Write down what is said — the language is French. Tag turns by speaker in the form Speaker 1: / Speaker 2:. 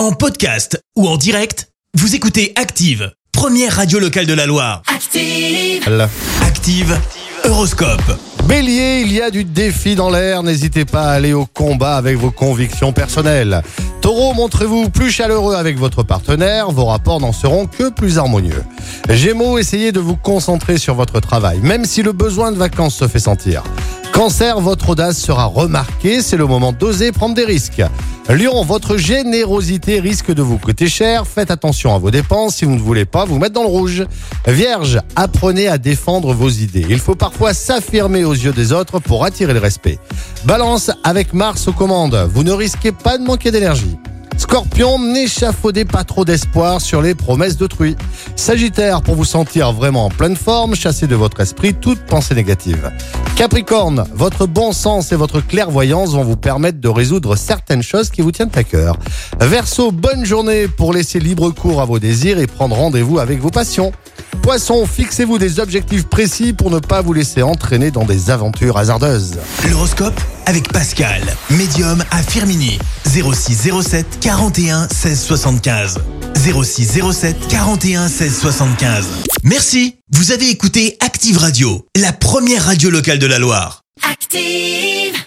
Speaker 1: En podcast ou en direct, vous écoutez Active, première radio locale de la Loire.
Speaker 2: Active.
Speaker 1: Active, Horoscope.
Speaker 3: Bélier, il y a du défi dans l'air, n'hésitez pas à aller au combat avec vos convictions personnelles. Taureau, montrez-vous plus chaleureux avec votre partenaire, vos rapports n'en seront que plus harmonieux. Gémeaux, essayez de vous concentrer sur votre travail, même si le besoin de vacances se fait sentir. Cancer, votre audace sera remarquée, c'est le moment d'oser prendre des risques. Lion, votre générosité risque de vous coûter cher, faites attention à vos dépenses si vous ne voulez pas vous mettre dans le rouge. Vierge, apprenez à défendre vos idées. Il faut parfois s'affirmer aux yeux des autres pour attirer le respect. Balance, avec Mars aux commandes, vous ne risquez pas de manquer d'énergie. Scorpion, n'échafaudez pas trop d'espoir sur les promesses d'autrui. Sagittaire, pour vous sentir vraiment en pleine forme, chassez de votre esprit toute pensée négative. Capricorne, votre bon sens et votre clairvoyance vont vous permettre de résoudre certaines choses qui vous tiennent à cœur. Verseau, bonne journée pour laisser libre cours à vos désirs et prendre rendez-vous avec vos passions. Poisson, fixez-vous des objectifs précis pour ne pas vous laisser entraîner dans des aventures hasardeuses.
Speaker 1: L'horoscope avec Pascal, médium à Firmini. 0607 41 16 75. 0607 41 16 75. Merci, vous avez écouté Active Radio, la première radio locale de la Loire.
Speaker 2: Active.